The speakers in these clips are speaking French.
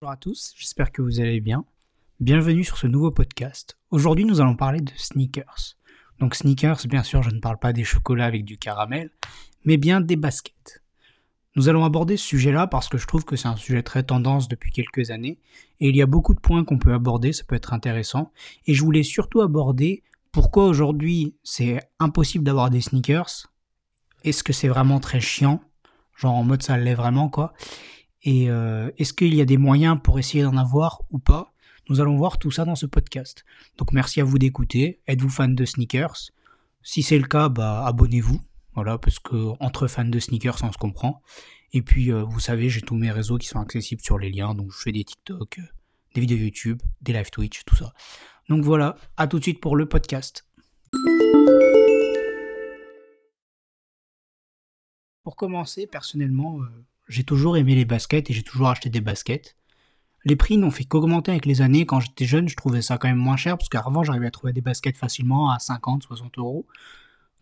Bonjour à tous, j'espère que vous allez bien. Bienvenue sur ce nouveau podcast. Aujourd'hui, nous allons parler de sneakers. Donc sneakers, bien sûr, je ne parle pas des chocolats avec du caramel, mais bien des baskets. Nous allons aborder ce sujet-là parce que je trouve que c'est un sujet très tendance depuis quelques années, et il y a beaucoup de points qu'on peut aborder, ça peut être intéressant, et je voulais surtout aborder pourquoi aujourd'hui c'est impossible d'avoir des sneakers, est-ce que c'est vraiment très chiant, genre en mode ça l'est vraiment quoi, et euh, est-ce qu'il y a des moyens pour essayer d'en avoir ou pas? Nous allons voir tout ça dans ce podcast. Donc merci à vous d'écouter. Êtes-vous fan de sneakers? Si c'est le cas, bah abonnez-vous. Voilà, parce que entre fans de sneakers, on se comprend. Et puis, euh, vous savez, j'ai tous mes réseaux qui sont accessibles sur les liens. Donc, je fais des TikTok, euh, des vidéos YouTube, des live Twitch, tout ça. Donc voilà, à tout de suite pour le podcast. Pour commencer, personnellement, j'ai toujours aimé les baskets et j'ai toujours acheté des baskets. Les prix n'ont fait qu'augmenter avec les années. Quand j'étais jeune, je trouvais ça quand même moins cher parce qu'avant, j'arrivais à trouver des baskets facilement à 50, 60 euros.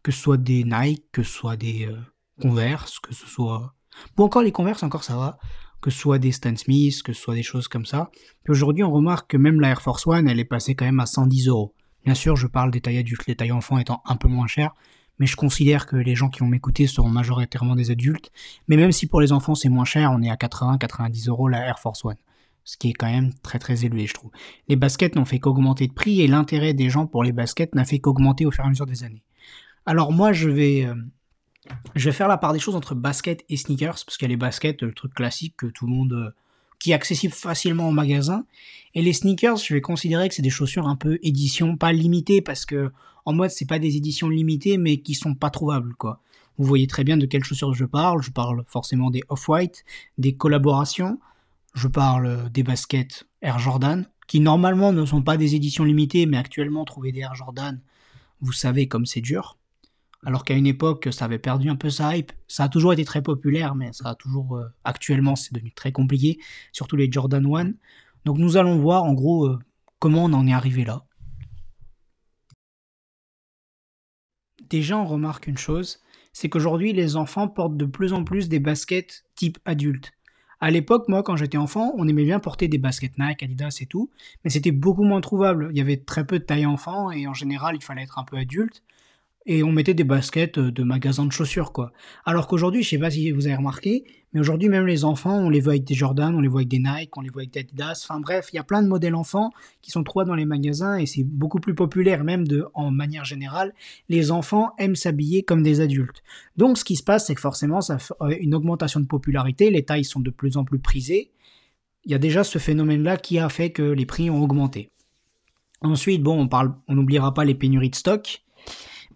Que ce soit des Nike, que ce soit des euh, Converse, que ce soit. Bon, encore les Converse, encore ça va. Que ce soit des Stan Smith, que ce soit des choses comme ça. Puis aujourd'hui, on remarque que même la Air Force One, elle est passée quand même à 110 euros. Bien sûr, je parle des tailles adultes, les tailles enfants étant un peu moins chères, mais je considère que les gens qui vont m'écouter seront majoritairement des adultes. Mais même si pour les enfants c'est moins cher, on est à 80-90 euros la Air Force One. Ce qui est quand même très très élevé, je trouve. Les baskets n'ont fait qu'augmenter de prix et l'intérêt des gens pour les baskets n'a fait qu'augmenter au fur et à mesure des années. Alors moi, je vais, euh, je vais faire la part des choses entre basket et sneakers, parce qu'il y a les baskets, le truc classique que tout le monde... Qui est accessible facilement en magasin. Et les sneakers, je vais considérer que c'est des chaussures un peu édition, pas limitées, parce que en mode c'est pas des éditions limitées, mais qui sont pas trouvables, quoi. Vous voyez très bien de quelles chaussures je parle. Je parle forcément des Off-White, des collaborations. Je parle des baskets Air Jordan, qui normalement ne sont pas des éditions limitées, mais actuellement trouver des Air Jordan, vous savez comme c'est dur alors qu'à une époque, ça avait perdu un peu sa hype. Ça a toujours été très populaire, mais ça a toujours, euh, actuellement, c'est devenu très compliqué, surtout les Jordan 1. Donc nous allons voir, en gros, euh, comment on en est arrivé là. Déjà, on remarque une chose, c'est qu'aujourd'hui, les enfants portent de plus en plus des baskets type adulte. À l'époque, moi, quand j'étais enfant, on aimait bien porter des baskets Nike, Adidas et tout, mais c'était beaucoup moins trouvable. Il y avait très peu de taille enfant et en général, il fallait être un peu adulte et on mettait des baskets euh, de magasins de chaussures, quoi. Alors qu'aujourd'hui, je sais pas si vous avez remarqué, mais aujourd'hui, même les enfants, on les voit avec des Jordan, on les voit avec des Nike, on les voit avec des Adidas. Enfin bref, il y a plein de modèles enfants qui sont trouvables dans les magasins et c'est beaucoup plus populaire, même en manière générale. Les enfants aiment s'habiller comme des adultes. Donc, ce qui se passe, c'est que forcément, ça fait euh, une augmentation de popularité. Les tailles sont de plus en plus prisées. Il y a déjà ce phénomène-là qui a fait que les prix ont augmenté. Ensuite, bon, on parle, on n'oubliera pas les pénuries de stock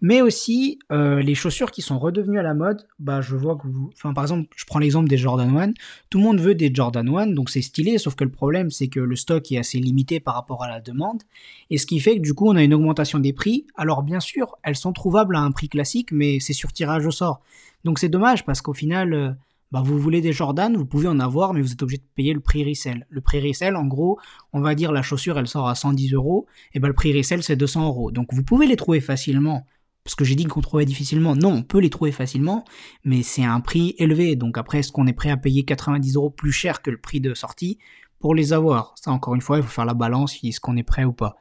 mais aussi euh, les chaussures qui sont redevenues à la mode. Bah, je vois que vous, enfin, par exemple, je prends l'exemple des Jordan 1. Tout le monde veut des Jordan 1, donc c'est stylé. Sauf que le problème, c'est que le stock est assez limité par rapport à la demande, et ce qui fait que du coup, on a une augmentation des prix. Alors bien sûr, elles sont trouvables à un prix classique, mais c'est sur tirage au sort. Donc c'est dommage parce qu'au final. Euh, bah, vous voulez des Jordan, vous pouvez en avoir, mais vous êtes obligé de payer le prix resell. Le prix resell, en gros, on va dire la chaussure, elle sort à 110 euros, et ben le prix resell, c'est 200 euros. Donc vous pouvez les trouver facilement parce que j'ai dit qu'on trouvait difficilement. Non, on peut les trouver facilement, mais c'est un prix élevé. Donc après, est-ce qu'on est prêt à payer 90 euros plus cher que le prix de sortie? Pour les avoir. Ça, encore une fois, il faut faire la balance, est-ce qu'on est prêt ou pas.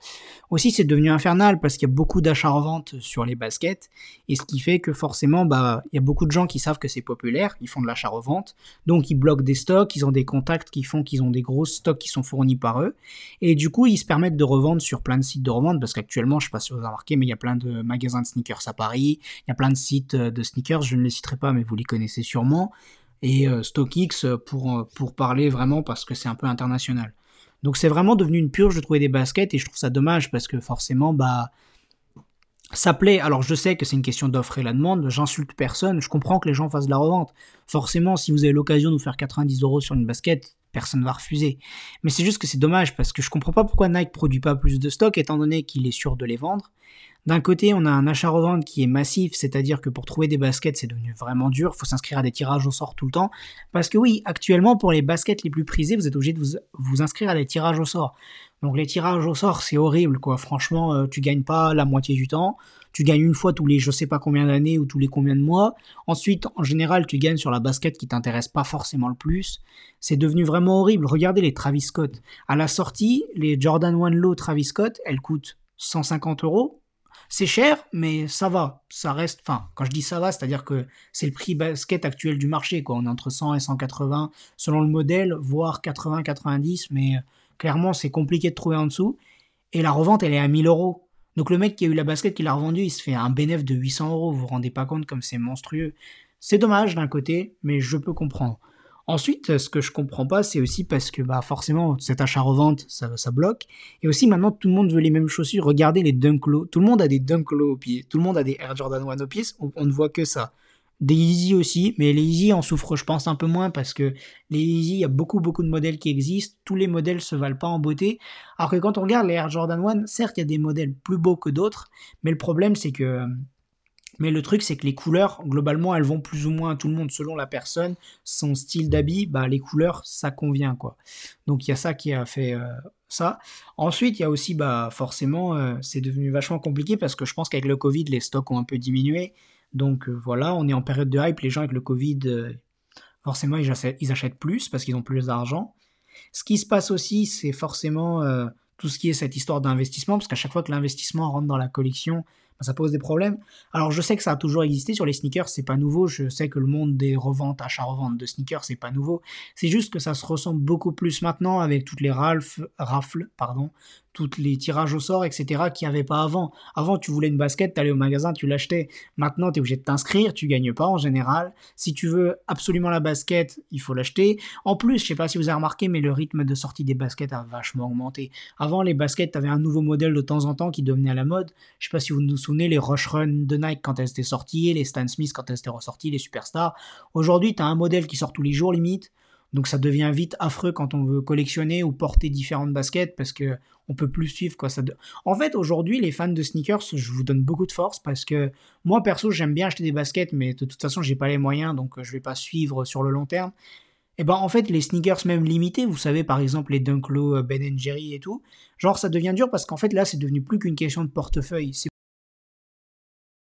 Aussi, c'est devenu infernal parce qu'il y a beaucoup d'achats-reventes sur les baskets, et ce qui fait que forcément, bah, il y a beaucoup de gens qui savent que c'est populaire, ils font de l'achat-revente, donc ils bloquent des stocks, ils ont des contacts qui font qu'ils ont des gros stocks qui sont fournis par eux, et du coup, ils se permettent de revendre sur plein de sites de revente, parce qu'actuellement, je sais pas si vous avez remarqué, mais il y a plein de magasins de sneakers à Paris, il y a plein de sites de sneakers, je ne les citerai pas, mais vous les connaissez sûrement, et euh, StockX pour, euh, pour parler vraiment parce que c'est un peu international. Donc c'est vraiment devenu une purge de trouver des baskets et je trouve ça dommage parce que forcément bah ça plaît. Alors je sais que c'est une question d'offre et la demande, j'insulte personne, je comprends que les gens fassent de la revente. Forcément si vous avez l'occasion de vous faire 90 euros sur une basket, personne ne va refuser. Mais c'est juste que c'est dommage parce que je comprends pas pourquoi Nike produit pas plus de stock étant donné qu'il est sûr de les vendre. D'un côté, on a un achat-revente qui est massif, c'est-à-dire que pour trouver des baskets, c'est devenu vraiment dur. Il faut s'inscrire à des tirages au sort tout le temps. Parce que oui, actuellement, pour les baskets les plus prisées, vous êtes obligé de vous, inscrire à des tirages au sort. Donc les tirages au sort, c'est horrible, quoi. Franchement, euh, tu gagnes pas la moitié du temps. tu gagnes une fois tous les je sais pas combien d'années ou tous les combien de mois. Ensuite, en général, tu gagnes sur la basket qui t'intéresse pas forcément le plus. C'est devenu vraiment horrible. Regardez les Travis Scott. À la sortie, les Jordan One Low Travis Scott, elles coûtent 150 euros. C'est cher, mais ça va. Ça reste. Enfin, quand je dis ça va, c'est-à-dire que c'est le prix basket actuel du marché. Quoi. On est entre 100 et 180 selon le modèle, voire 80-90, mais clairement, c'est compliqué de trouver en dessous. Et la revente, elle est à 1000 euros. Donc le mec qui a eu la basket, qui l'a revendue, il se fait un bénéfice de 800 euros. Vous vous rendez pas compte comme c'est monstrueux. C'est dommage d'un côté, mais je peux comprendre. Ensuite, ce que je comprends pas, c'est aussi parce que bah forcément cet achat-revente, ça, ça bloque. Et aussi maintenant, tout le monde veut les mêmes chaussures. Regardez les Dunk Low. Tout le monde a des Dunk Low au pied. Tout le monde a des Air Jordan 1 au pied. On, ne voit que ça. Des Easy aussi, mais les Easy en souffrent, je pense, un peu moins parce que les Easy, il y a beaucoup, beaucoup de modèles qui existent. Tous les modèles se valent pas en beauté. Alors que quand on regarde les Air Jordan 1, certes, il y a des modèles plus beaux que d'autres, mais le problème, c'est que mais le truc, c'est que les couleurs, globalement, elles vont plus ou moins à tout le monde selon la personne, son style d'habit, bah, les couleurs, ça convient, quoi. Donc, il y a ça qui a fait euh, ça. Ensuite, il y a aussi, bah, forcément, euh, c'est devenu vachement compliqué parce que je pense qu'avec le Covid, les stocks ont un peu diminué. Donc, euh, voilà, on est en période de hype. Les gens avec le Covid, forcément, ils achètent, ils achètent, plus parce qu'ils ont plus d'argent. Ce qui se passe aussi, c'est forcément tout ce qui est cette histoire d'investissement, parce qu'à chaque fois que l'investissement rentre dans la collection, ça pose des problèmes. Alors je sais que ça a toujours existé sur les sneakers, c'est pas nouveau. Je sais que le monde des reventes, achats-reventes de sneakers, c'est pas nouveau. C'est juste que ça se ressemble beaucoup plus maintenant avec toutes les ralph, rafles, pardon, toutes les tirages au sort, etc. qu'il n'y avait pas avant. Avant, tu voulais une basket, tu allais au magasin, tu l'achetais. Maintenant, tu es obligé de t'inscrire, tu gagnes pas en général. Si tu veux absolument la basket, il faut l'acheter. En plus, je sais pas si vous avez remarqué, mais le rythme de sortie des baskets a vachement augmenté. Avant, les baskets, tu un nouveau modèle de temps en temps qui devenait à la mode. Je sais pas si vous vous souvenez, les Rush Run de Nike quand elles étaient sorties, les Stan Smith quand elles étaient ressorties, les Superstars. Aujourd'hui, tu as un modèle qui sort tous les jours limite. Donc ça devient vite affreux quand on veut collectionner ou porter différentes baskets parce que on peut plus suivre quoi. Ça En fait, aujourd'hui, les fans de sneakers, je vous donne beaucoup de force parce que moi perso, j'aime bien acheter des baskets, mais de toute façon, j'ai pas les moyens, donc euh, je vais pas suivre sur le long terme. Et ben en fait, les sneakers même limités, vous savez par exemple les Dunk Low, euh, Ben Jerry et tout, genre ça devient dur parce qu'en fait là, c'est devenu plus qu'une question de portefeuille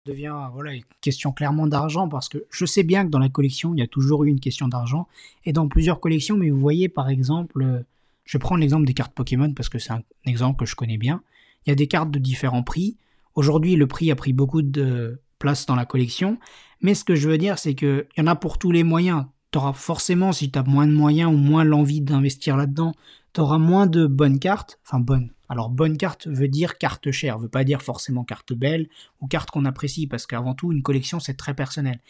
devient voilà, une question clairement d'argent parce que je sais bien que dans la collection, il y a toujours eu une question d'argent et dans plusieurs collections, mais vous voyez par exemple, je vais prendre l'exemple des cartes Pokémon parce que c'est un exemple que je connais bien. Il y a des cartes de différents prix. Aujourd'hui, le prix a pris beaucoup de place dans la collection, mais ce que je veux dire, c'est qu'il y en a pour tous les moyens. Tu auras forcément, si tu as moins de moyens ou moins l'envie d'investir là-dedans, tu auras moins de bonnes cartes, enfin bonnes, alors bonne carte veut dire carte chère, veut pas dire forcément carte belle ou carte qu'on apprécie, parce qu'avant tout, une collection c'est très personnel.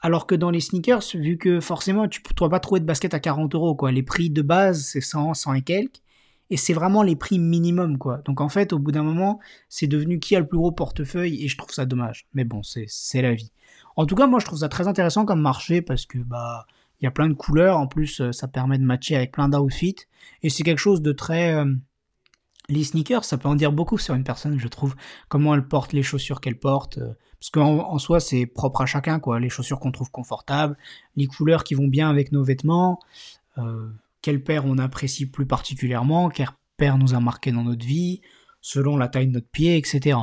Alors que dans les sneakers, vu que forcément tu ne pas trouver de basket à 40 euros, quoi. Les prix de base c'est 100, 100 et quelques. Et c'est vraiment les prix minimum, quoi. Donc en fait, au bout d'un moment, c'est devenu qui a le plus gros portefeuille et je trouve ça dommage. Mais bon, c'est la vie. En tout cas, moi je trouve ça très intéressant comme marché parce que bah il y a plein de couleurs. En plus, euh, ça permet de matcher avec plein d'outfits. Et c'est quelque chose de très. Euh, les sneakers, ça peut en dire beaucoup sur une personne, je trouve. Comment elle porte les chaussures qu'elle porte. Euh, parce qu'en en soi, c'est propre à chacun, quoi. Les chaussures qu'on trouve confortables, les couleurs qui vont bien avec nos vêtements, euh, quelle paire on apprécie plus particulièrement, quelle paire nous a marqué dans notre vie, selon la taille de notre pied, etc.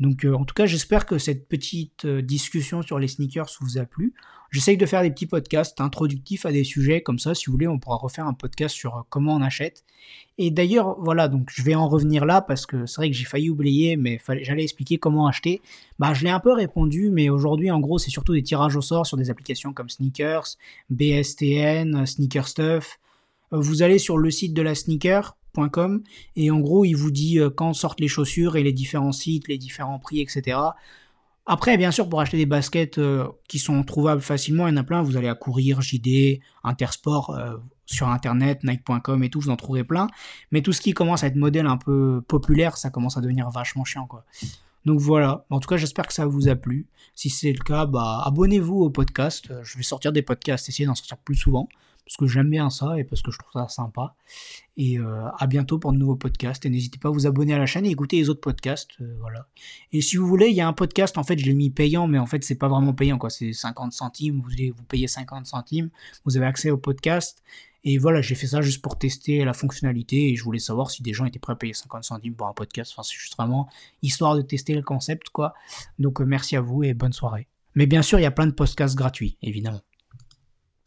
Donc euh, en tout cas, j'espère que cette petite euh, discussion sur les sneakers vous a plu. J'essaye de faire des petits podcasts introductifs à des sujets comme ça. Si vous voulez, on pourra refaire un podcast sur euh, comment on achète. Et d'ailleurs, voilà, donc je vais en revenir là parce que c'est vrai que j'ai failli oublier, mais j'allais expliquer comment acheter. Bah, je l'ai un peu répondu, mais aujourd'hui, en gros, c'est surtout des tirages au sort sur des applications comme Sneakers, BSTN, Sneaker Stuff. Vous allez sur le site de la sneaker, et en gros il vous dit euh, quand sortent les chaussures et les différents sites, les différents prix, etc. Après, bien sûr, pour acheter des baskets euh, qui sont trouvables facilement, il y en a plein. Vous allez à Courir, JD, Intersport, euh, sur Internet, Nike.com et tout, vous en trouverez plein. Mais tout ce qui commence à être modèle un peu populaire, ça commence à devenir vachement chiant, quoi. Donc voilà. En tout cas, j'espère que ça vous a plu. Si c'est le cas, bah, abonnez-vous au podcast. Je vais sortir des podcasts, essayer d'en sortir plus souvent parce que j'aime bien ça et parce que je trouve ça sympa. Et euh, à bientôt pour de nouveaux podcasts. Et n'hésitez pas à vous abonner à la chaîne et écouter les autres podcasts. Euh, voilà. Et si vous voulez, il y a un podcast, en fait, je l'ai mis payant, mais en fait, c'est pas vraiment payant, quoi. C'est 50 centimes. Vous, vous payez 50 centimes. Vous avez accès au podcast. Et voilà, j'ai fait ça juste pour tester la fonctionnalité et je voulais savoir si des gens étaient prêts à payer 50 centimes pour un podcast. Enfin, c'est juste vraiment histoire de tester le concept, quoi. Donc, euh, merci à vous et bonne soirée. Mais bien sûr, il y a plein de podcasts gratuits, évidemment.